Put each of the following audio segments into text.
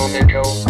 Joe, Joe.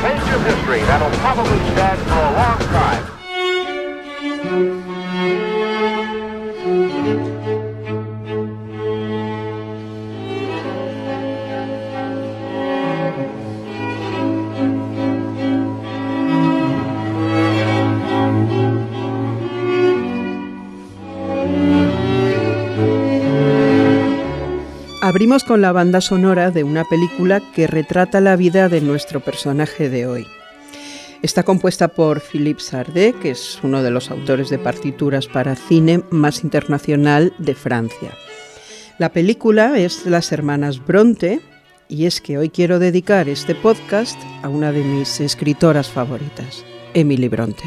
Page of history that'll probably stand for a long time. Abrimos con la banda sonora de una película que retrata la vida de nuestro personaje de hoy. Está compuesta por Philippe Sardé, que es uno de los autores de partituras para cine más internacional de Francia. La película es Las Hermanas Bronte y es que hoy quiero dedicar este podcast a una de mis escritoras favoritas, Emily Bronte.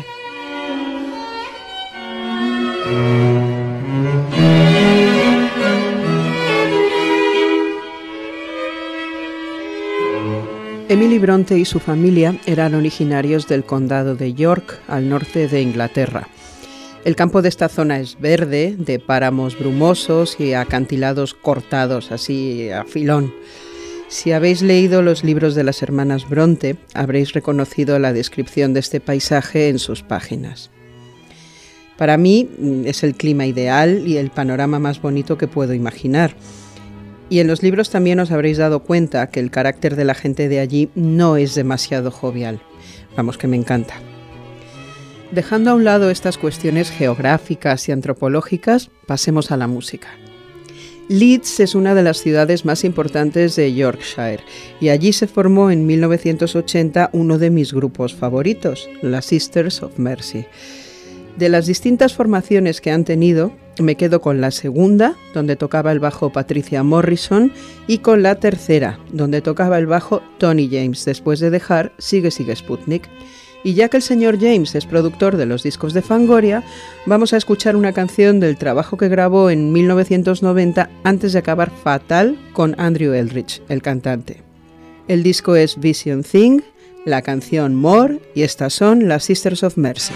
Emily Bronte y su familia eran originarios del condado de York, al norte de Inglaterra. El campo de esta zona es verde, de páramos brumosos y acantilados cortados, así a filón. Si habéis leído los libros de las hermanas Bronte, habréis reconocido la descripción de este paisaje en sus páginas. Para mí mm, es el clima ideal y el panorama más bonito que puedo imaginar. Y en los libros también os habréis dado cuenta que el carácter de la gente de allí no es demasiado jovial. Vamos, que me encanta. Dejando a un lado estas cuestiones geográficas y antropológicas, pasemos a la música. Leeds es una de las ciudades más importantes de Yorkshire y allí se formó en 1980 uno de mis grupos favoritos, las Sisters of Mercy. De las distintas formaciones que han tenido, me quedo con la segunda, donde tocaba el bajo Patricia Morrison, y con la tercera, donde tocaba el bajo Tony James, después de dejar Sigue Sigue Sputnik. Y ya que el señor James es productor de los discos de Fangoria, vamos a escuchar una canción del trabajo que grabó en 1990 antes de acabar fatal con Andrew Eldridge, el cantante. El disco es Vision Thing, la canción More y estas son las Sisters of Mercy.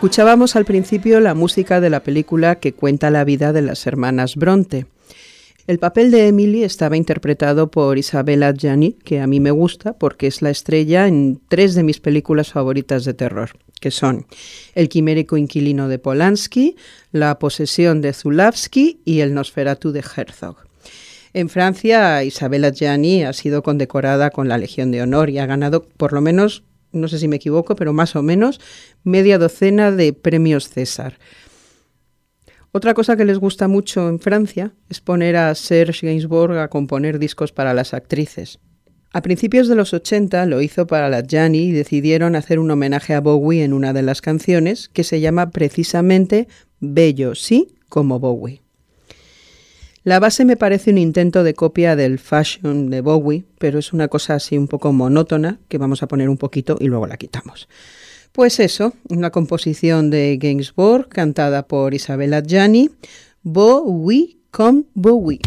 Escuchábamos al principio la música de la película que cuenta la vida de las hermanas Bronte. El papel de Emily estaba interpretado por Isabella Gianni, que a mí me gusta porque es la estrella en tres de mis películas favoritas de terror, que son El quimérico inquilino de Polanski, La posesión de Zulawski y El Nosferatu de Herzog. En Francia, Isabella Gianni ha sido condecorada con la Legión de Honor y ha ganado por lo menos, no sé si me equivoco, pero más o menos media docena de premios César. Otra cosa que les gusta mucho en Francia es poner a Serge Gainsbourg a componer discos para las actrices. A principios de los 80 lo hizo para la Gianni y decidieron hacer un homenaje a Bowie en una de las canciones que se llama precisamente Bello sí como Bowie. La base me parece un intento de copia del fashion de Bowie, pero es una cosa así un poco monótona que vamos a poner un poquito y luego la quitamos. Pues eso, una composición de Gainsbourg cantada por Isabella Gianni, Bowie comme Bowie.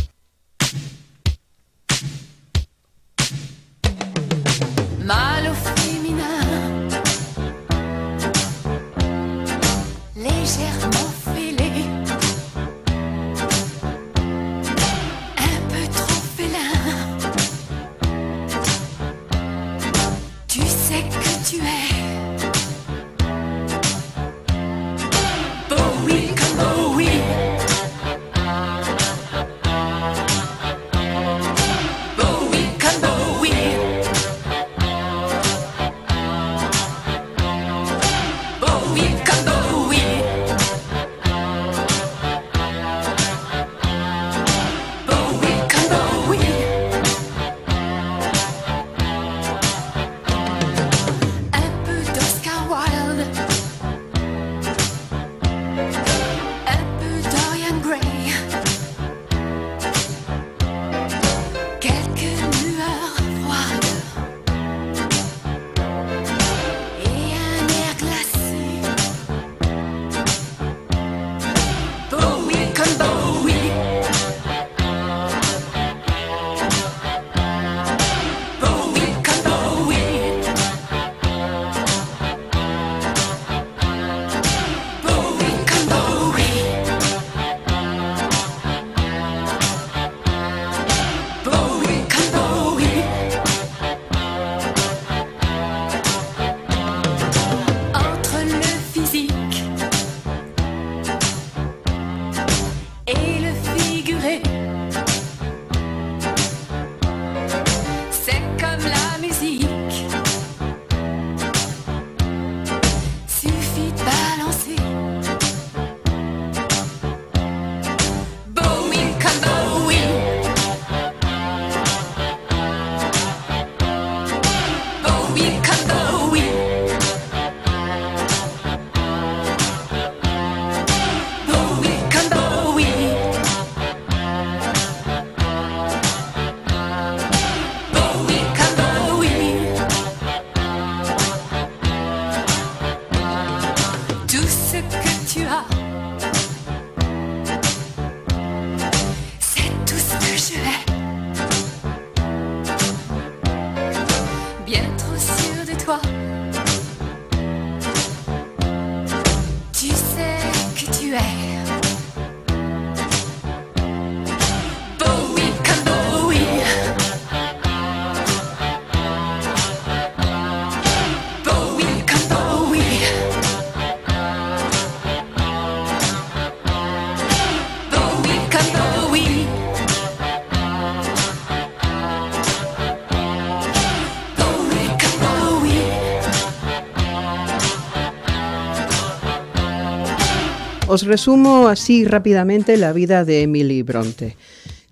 Os resumo así rápidamente la vida de Emily Bronte.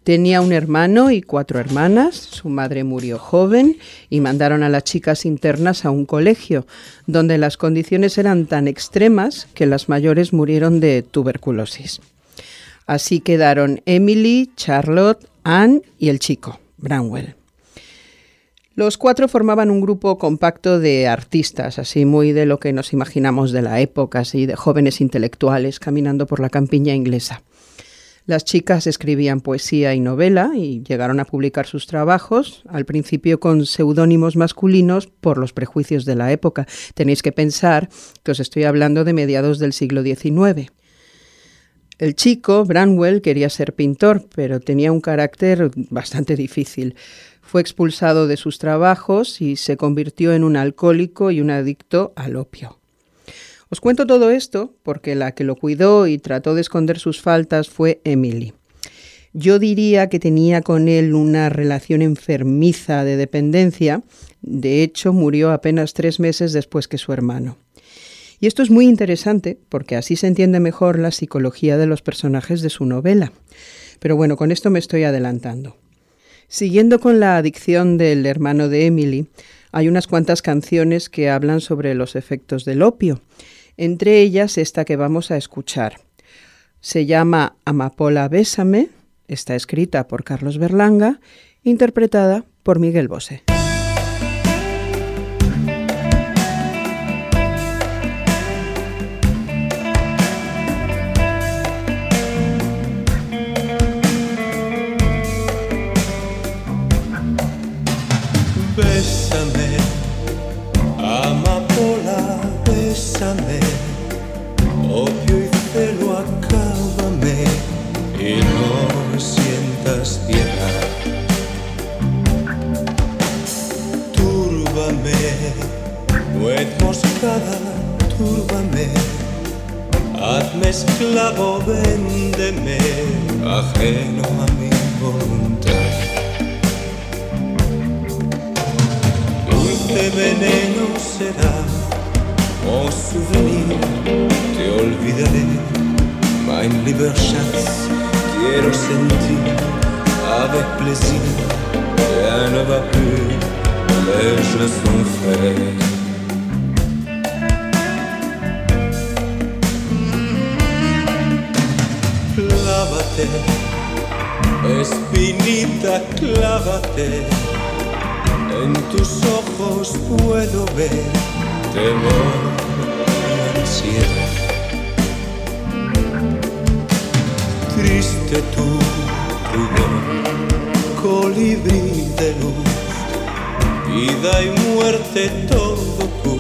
Tenía un hermano y cuatro hermanas, su madre murió joven y mandaron a las chicas internas a un colegio, donde las condiciones eran tan extremas que las mayores murieron de tuberculosis. Así quedaron Emily, Charlotte, Anne y el chico, Branwell. Los cuatro formaban un grupo compacto de artistas, así muy de lo que nos imaginamos de la época, así de jóvenes intelectuales caminando por la campiña inglesa. Las chicas escribían poesía y novela y llegaron a publicar sus trabajos, al principio con seudónimos masculinos por los prejuicios de la época. Tenéis que pensar que os estoy hablando de mediados del siglo XIX. El chico, Branwell, quería ser pintor, pero tenía un carácter bastante difícil. Fue expulsado de sus trabajos y se convirtió en un alcohólico y un adicto al opio. Os cuento todo esto porque la que lo cuidó y trató de esconder sus faltas fue Emily. Yo diría que tenía con él una relación enfermiza de dependencia. De hecho, murió apenas tres meses después que su hermano. Y esto es muy interesante porque así se entiende mejor la psicología de los personajes de su novela. Pero bueno, con esto me estoy adelantando. Siguiendo con la adicción del hermano de Emily, hay unas cuantas canciones que hablan sobre los efectos del opio entre ellas esta que vamos a escuchar. Se llama Amapola Bésame, está escrita por Carlos Berlanga, interpretada por Miguel Bosé. Nuez moscada, túrbame, hazme esclavo, véndeme, ajeno a mi voluntad. Dulce veneno será, oh souvenir, te olvidaré. Mein lieber Schatz, quiero sentir avec plaisir. Rien ne va plus, les jeux sont faits. Clávate, espinita, clávate. En tus ojos puedo ver temor y ansiedad. Triste tu colibrí de luz, vida y muerte todo tú.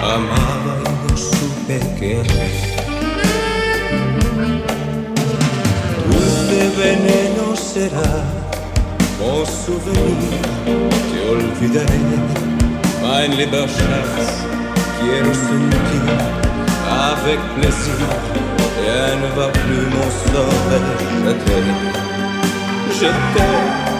Amaba y no supe qué Dulce veneno será, oh souvenir te olvidaré. Lieber Schatz, quiero sentir avec plaisir. Rien ne va plus, mon sort je t'aime. Je t'aime.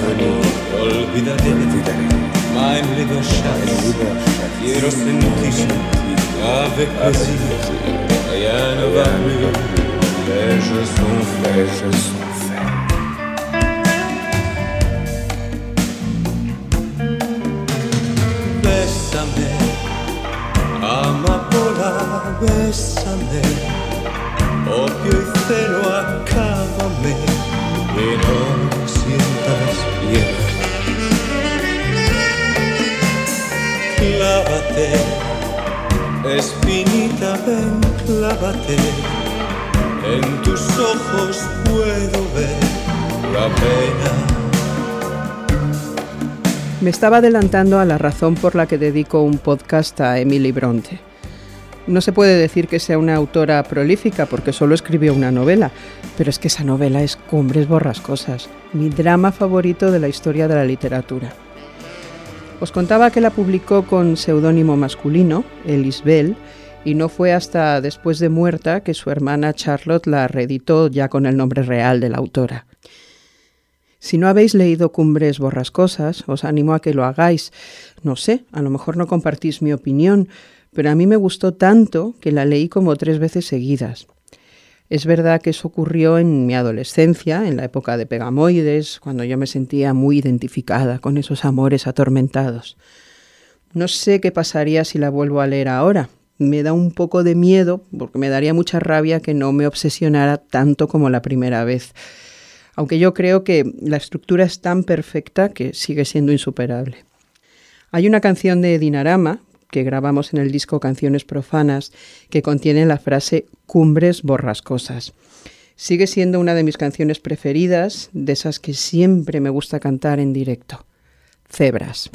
Souvenir, olvidaré, mein lieber Schatz, quiero sentir avec plaisir, rien ne va plus, les jeux sont faits, Bésame, amapola, bésame, opio y celo, acábame y no sientas piedad. Clávate, espinita, ven, clávate, en tus ojos puedo ver la pena. Me estaba adelantando a la razón por la que dedico un podcast a Emily Bronte. No se puede decir que sea una autora prolífica porque solo escribió una novela, pero es que esa novela es Cumbres Borrascosas, mi drama favorito de la historia de la literatura. Os contaba que la publicó con seudónimo masculino, Elisbel, y no fue hasta después de muerta que su hermana Charlotte la reeditó ya con el nombre real de la autora. Si no habéis leído Cumbres Borrascosas, os animo a que lo hagáis. No sé, a lo mejor no compartís mi opinión, pero a mí me gustó tanto que la leí como tres veces seguidas. Es verdad que eso ocurrió en mi adolescencia, en la época de Pegamoides, cuando yo me sentía muy identificada con esos amores atormentados. No sé qué pasaría si la vuelvo a leer ahora, me da un poco de miedo porque me daría mucha rabia que no me obsesionara tanto como la primera vez. Aunque yo creo que la estructura es tan perfecta que sigue siendo insuperable. Hay una canción de Dinarama que grabamos en el disco Canciones Profanas que contiene la frase Cumbres borrascosas. Sigue siendo una de mis canciones preferidas, de esas que siempre me gusta cantar en directo. Cebras.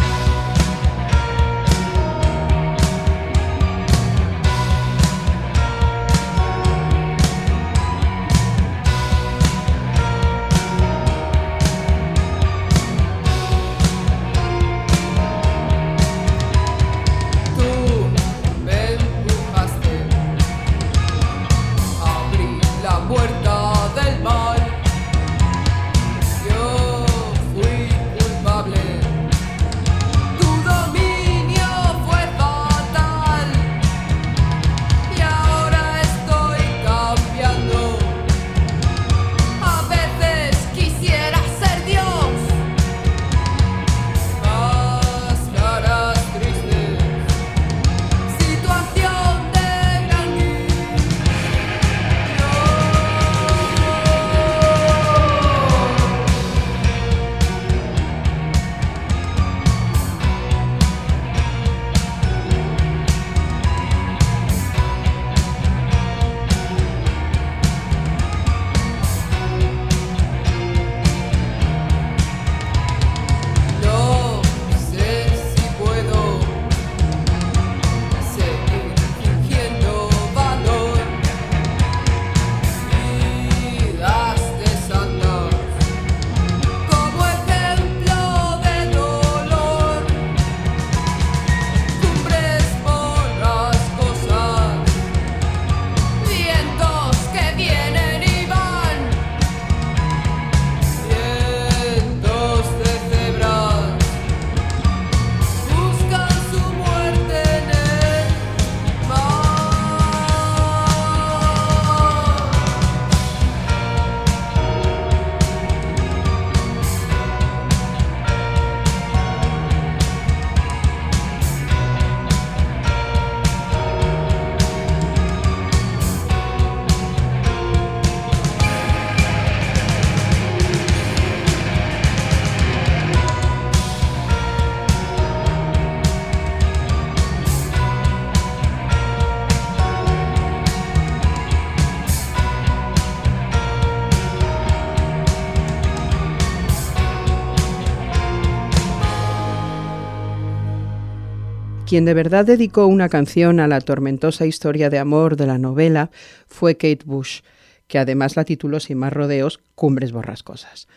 Quien de verdad dedicó una canción a la tormentosa historia de amor de la novela fue Kate Bush, que además la tituló sin más rodeos Cumbres Borrascosas.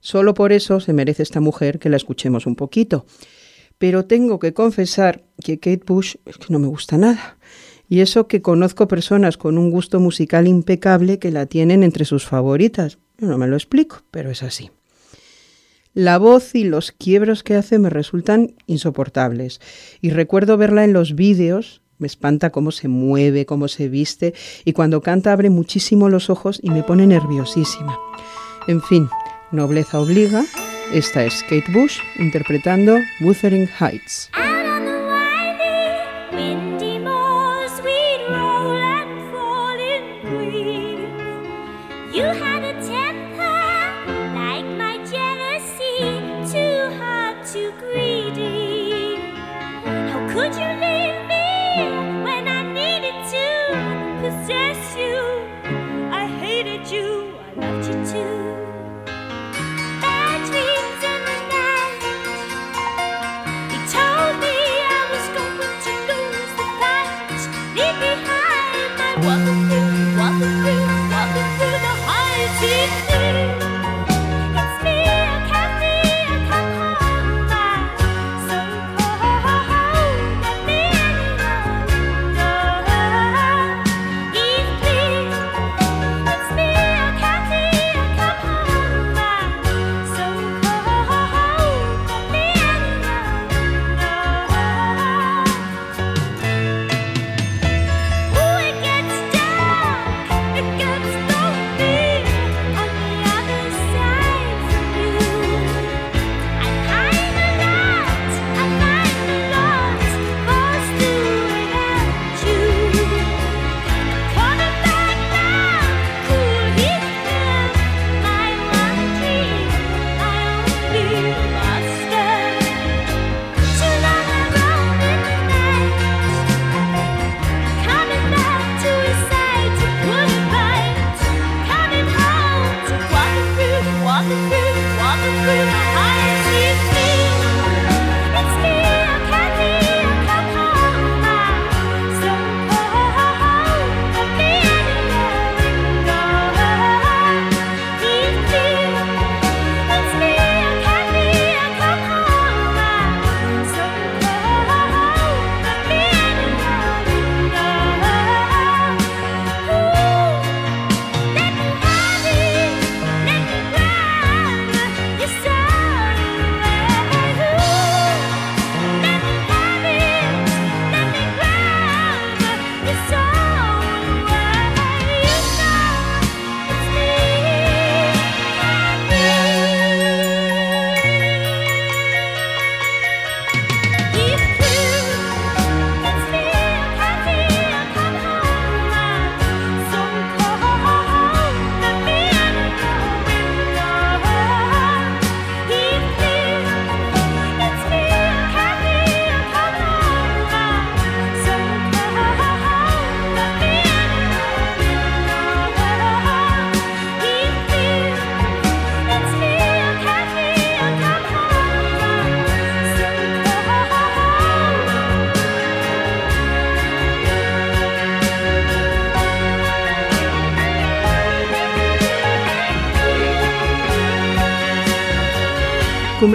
Solo por eso se merece esta mujer que la escuchemos un poquito. Pero tengo que confesar que Kate Bush no me gusta nada. Y eso que conozco personas con un gusto musical impecable que la tienen entre sus favoritas. Yo no me lo explico, pero es así. La voz y los quiebros que hace me resultan insoportables. Y recuerdo verla en los vídeos, me espanta cómo se mueve, cómo se viste, y cuando canta abre muchísimo los ojos y me pone nerviosísima. En fin, nobleza obliga. Esta es Kate Bush interpretando Wuthering Heights.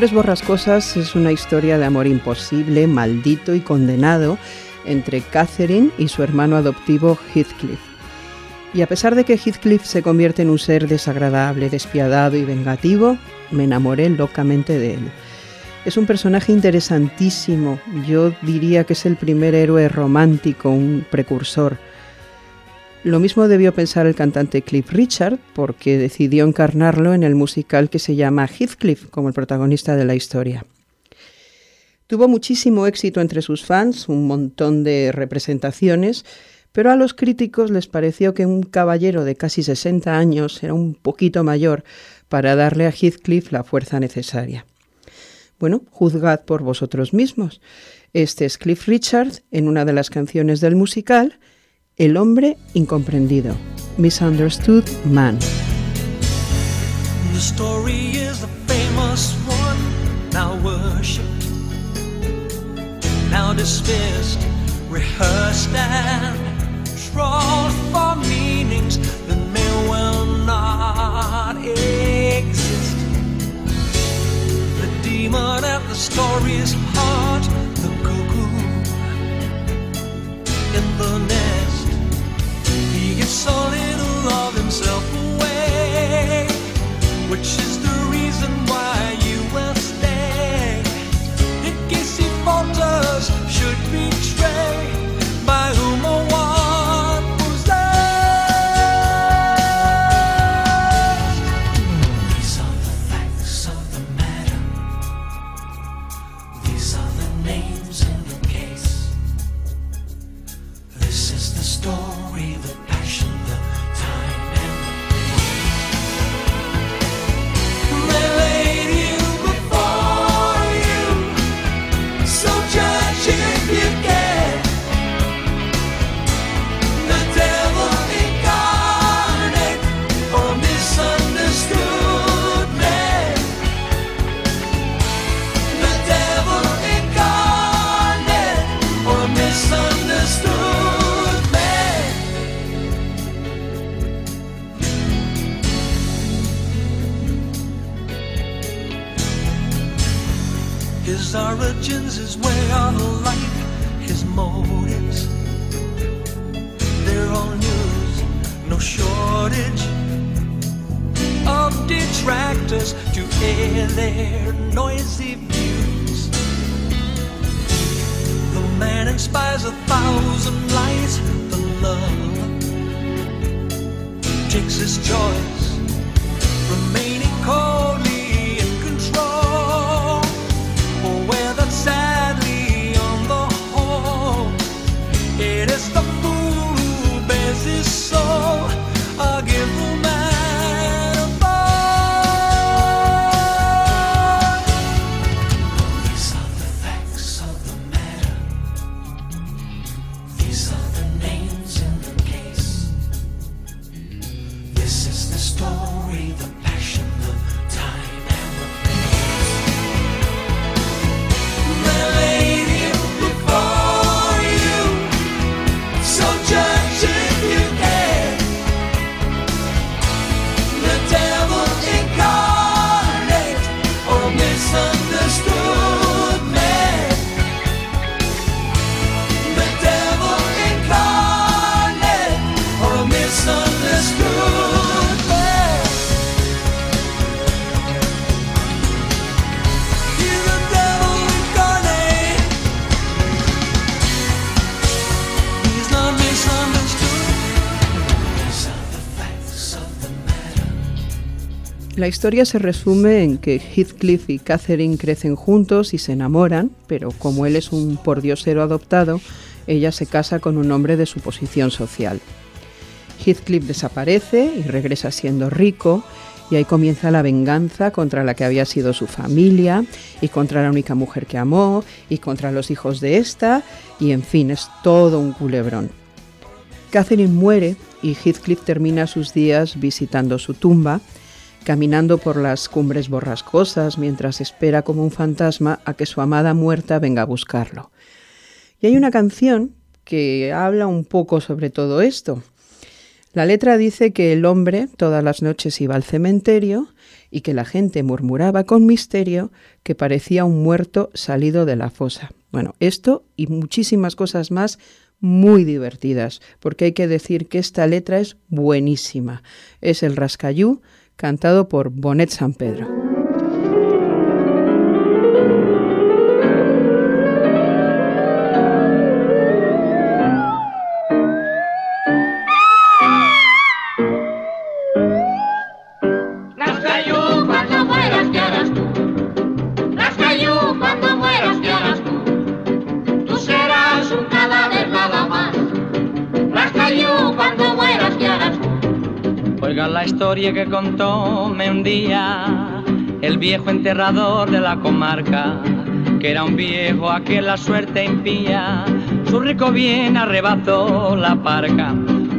Cumbres Borrascosas es una historia de amor imposible, maldito y condenado entre Catherine y su hermano adoptivo Heathcliff. Y a pesar de que Heathcliff se convierte en un ser desagradable, despiadado y vengativo, me enamoré locamente de él. Es un personaje interesantísimo, yo diría que es el primer héroe romántico, un precursor. Lo mismo debió pensar el cantante Cliff Richard, porque decidió encarnarlo en el musical que se llama Heathcliff, como el protagonista de la historia. Tuvo muchísimo éxito entre sus fans, un montón de representaciones, pero a los críticos les pareció que un caballero de casi 60 años era un poquito mayor para darle a Heathcliff la fuerza necesaria. Bueno, juzgad por vosotros mismos. Este es Cliff Richard en una de las canciones del musical, El hombre incomprendido, Misunderstood Man. The story is a famous one, now worshipped, now dismissed, rehearsed and for meanings that may well not exist. The demon at the story's heart, the cuckoo in the nest. So little of himself away, which is La historia se resume en que Heathcliff y Catherine crecen juntos y se enamoran, pero como él es un pordiosero adoptado, ella se casa con un hombre de su posición social. Heathcliff desaparece y regresa siendo rico, y ahí comienza la venganza contra la que había sido su familia, y contra la única mujer que amó, y contra los hijos de esta, y en fin, es todo un culebrón. Catherine muere y Heathcliff termina sus días visitando su tumba, caminando por las cumbres borrascosas mientras espera como un fantasma a que su amada muerta venga a buscarlo. Y hay una canción que habla un poco sobre todo esto. La letra dice que el hombre todas las noches iba al cementerio y que la gente murmuraba con misterio que parecía un muerto salido de la fosa. Bueno, esto y muchísimas cosas más muy divertidas, porque hay que decir que esta letra es buenísima. Es el Rascayú cantado por Bonet San Pedro. Historia que contóme un día el viejo enterrador de la comarca, que era un viejo a que la suerte impía, su rico bien arrebató la parca.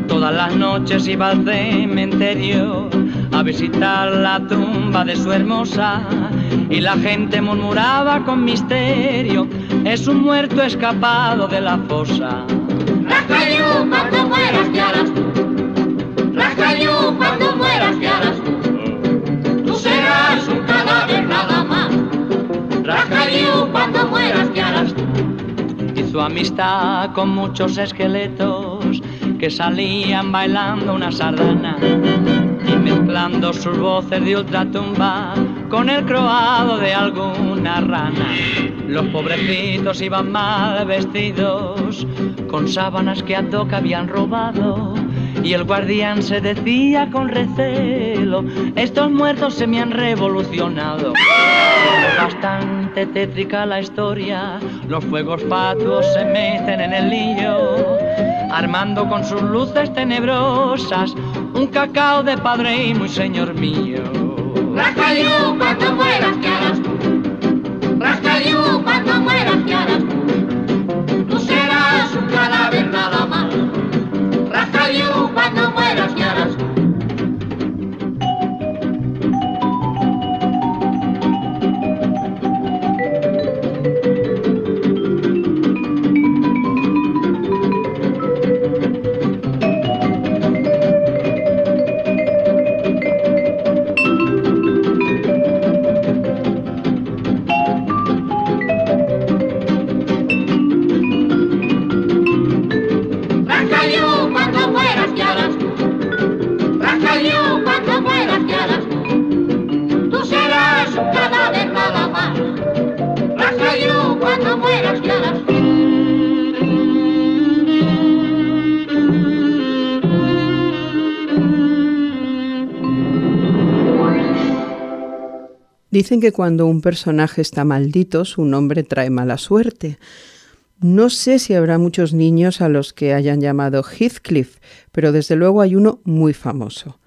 Todas las noches iba al cementerio a visitar la tumba de su hermosa y la gente murmuraba con misterio, es un muerto escapado de la fosa. Amistad con muchos esqueletos que salían bailando una sardana y mezclando sus voces de ultratumba con el croado de alguna rana. Los pobrecitos iban mal vestidos con sábanas que a toca habían robado y el guardián se decía con recelo, estos muertos se me han revolucionado. Pero tétrica la historia, los fuegos fatuos se meten en el lío, armando con sus luces tenebrosas un cacao de padre y muy señor mío. Rascayú, cuando mueras, ¿qué harás tú? Rascayú, cuando mueras, ¿qué harás tú? Tú serás un cadáver nada más. Rascayú, cuando mueras, ¿qué Dicen que cuando un personaje está maldito, su nombre trae mala suerte. No sé si habrá muchos niños a los que hayan llamado Heathcliff, pero desde luego hay uno muy famoso.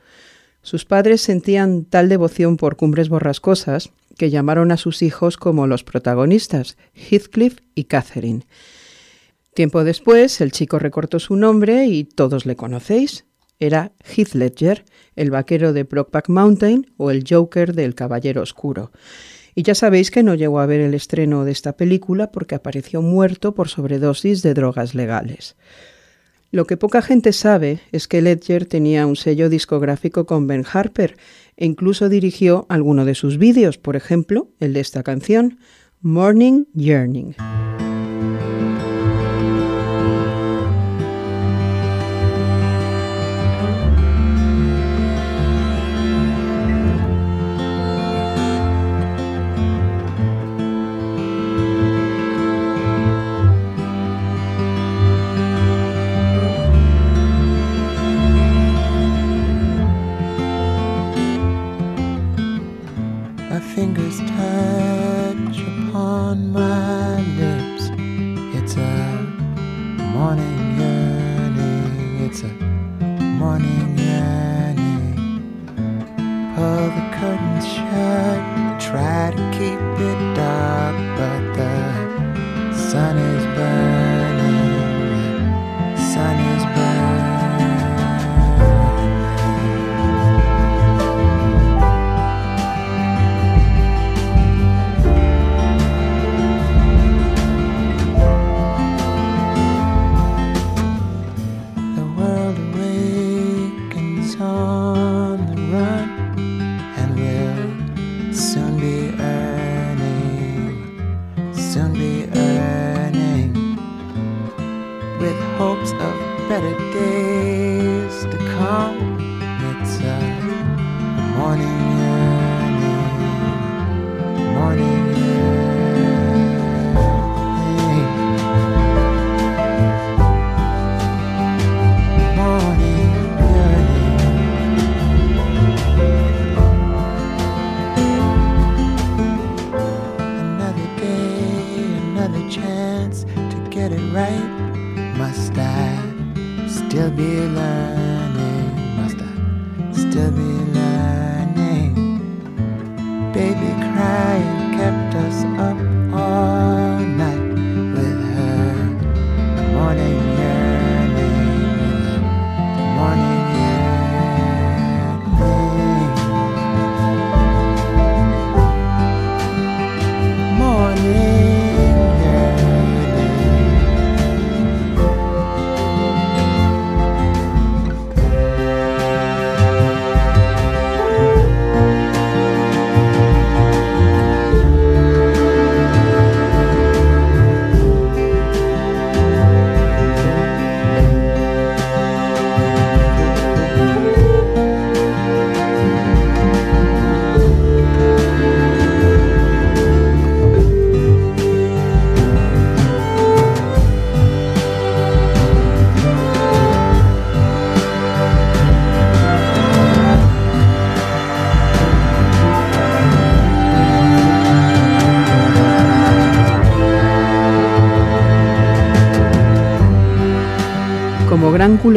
Sus padres sentían tal devoción por cumbres borrascosas que llamaron a sus hijos como los protagonistas, Heathcliff y Catherine. Tiempo después, el chico recortó su nombre y todos le conocéis. Era Heath Ledger, el vaquero de Brockback Mountain o el Joker del Caballero Oscuro. Y ya sabéis que no llegó a ver el estreno de esta película porque apareció muerto por sobredosis de drogas legales. Lo que poca gente sabe es que Ledger tenía un sello discográfico con Ben Harper e incluso dirigió alguno de sus vídeos, por ejemplo, el de esta canción, Morning Yearning. Try to keep it dark, but the sun is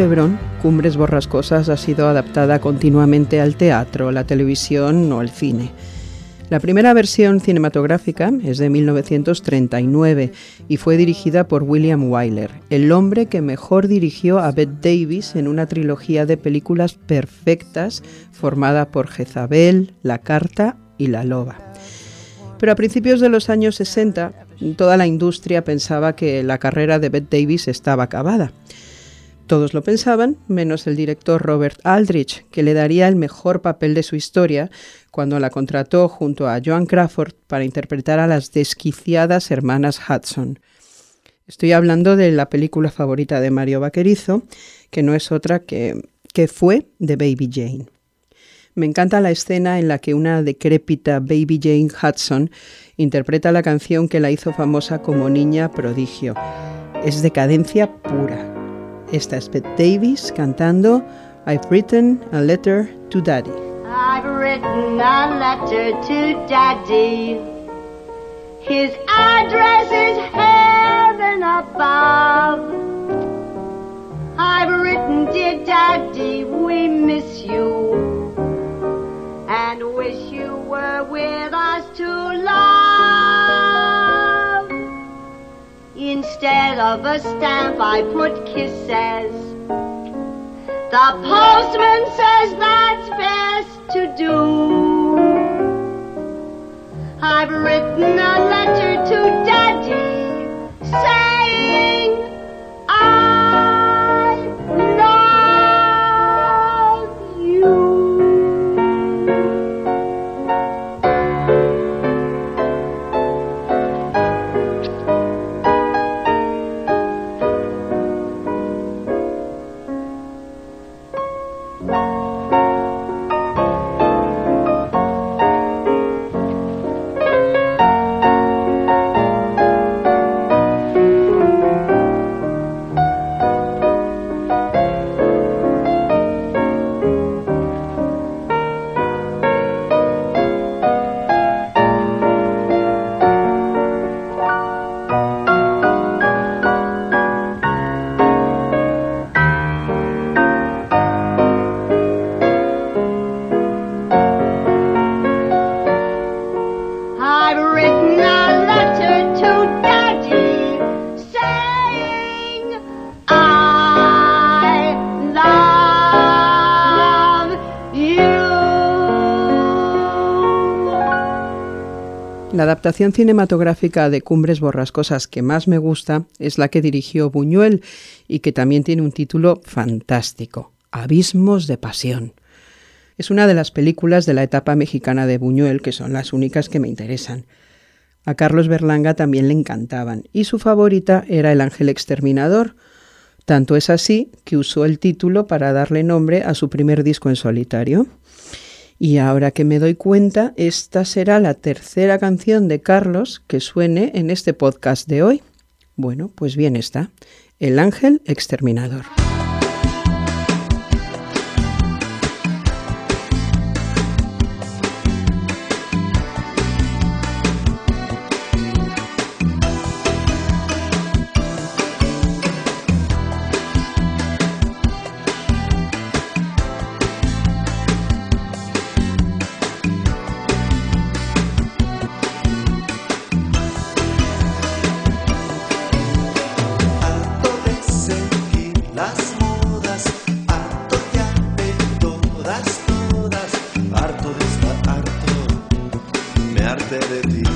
Culebrón, Cumbres Borrascosas ha sido adaptada continuamente al teatro, la televisión o el cine. La primera versión cinematográfica es de 1939 y fue dirigida por William Wyler, el hombre que mejor dirigió a Bette Davis en una trilogía de películas perfectas formada por Jezabel, La Carta y La Loba. Pero a principios de los años 60, toda la industria pensaba que la carrera de Bette Davis estaba acabada. Todos lo pensaban, menos el director Robert Aldrich, que le daría el mejor papel de su historia cuando la contrató junto a Joan Crawford para interpretar a las desquiciadas hermanas Hudson. Estoy hablando de la película favorita de Mario Vaquerizo, que no es otra que, que fue de Baby Jane. Me encanta la escena en la que una decrépita Baby Jane Hudson interpreta la canción que la hizo famosa como niña prodigio. Es decadencia pura. Esta es Bette Davis cantando I've written a letter to Daddy. I've written a letter to Daddy. His address is heaven above. I've written, dear Daddy, we miss you and wish you were with us to love. Instead of a stamp, I put kisses. The postman says that's best to do. I've written a letter to adaptación cinematográfica de Cumbres Borrascosas que más me gusta es la que dirigió Buñuel y que también tiene un título fantástico, Abismos de Pasión. Es una de las películas de la etapa mexicana de Buñuel que son las únicas que me interesan. A Carlos Berlanga también le encantaban y su favorita era El Ángel Exterminador, Tanto es así que usó el título para darle nombre a su primer disco en solitario. Y ahora que me doy cuenta, esta será la tercera canción de Carlos que suene en este podcast de hoy. Bueno, pues bien está. El ángel exterminador. de.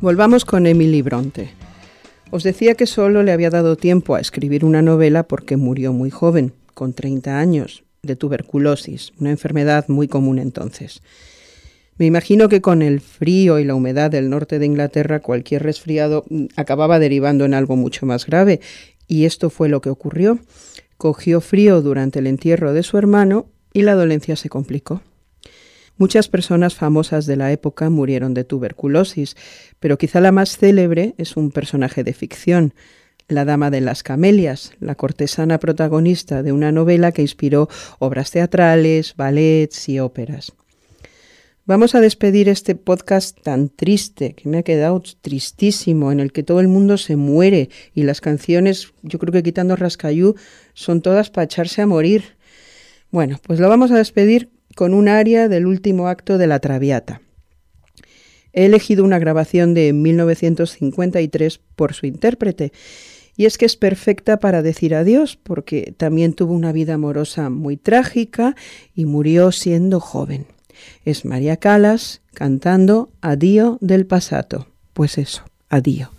Volvamos con Emily Bronte. Os decía que solo le había dado tiempo a escribir una novela porque murió muy joven, con 30 años, de tuberculosis, una enfermedad muy común entonces. Me imagino que con el frío y la humedad del norte de Inglaterra cualquier resfriado mm, acababa derivando en algo mucho más grave, y esto fue lo que ocurrió. Cogió frío durante el entierro de su hermano y la dolencia se complicó. Muchas personas famosas de la época murieron de tuberculosis, pero quizá la más célebre es un personaje de ficción, la Dama de las Camelias, la cortesana protagonista de una novela que inspiró obras teatrales, ballets y óperas. Vamos a despedir este podcast tan triste, que me ha quedado tristísimo, en el que todo el mundo se muere y las canciones, yo creo que quitando Rascayú, son todas para echarse a morir. Bueno, pues lo vamos a despedir con un aria del último acto de La Traviata. He elegido una grabación de 1953 por su intérprete Y es que es perfecta para decir adiós, porque también tuvo una vida amorosa muy trágica y murió siendo joven. Es María Calas cantando Adío del Pasato. Pues eso, adiós.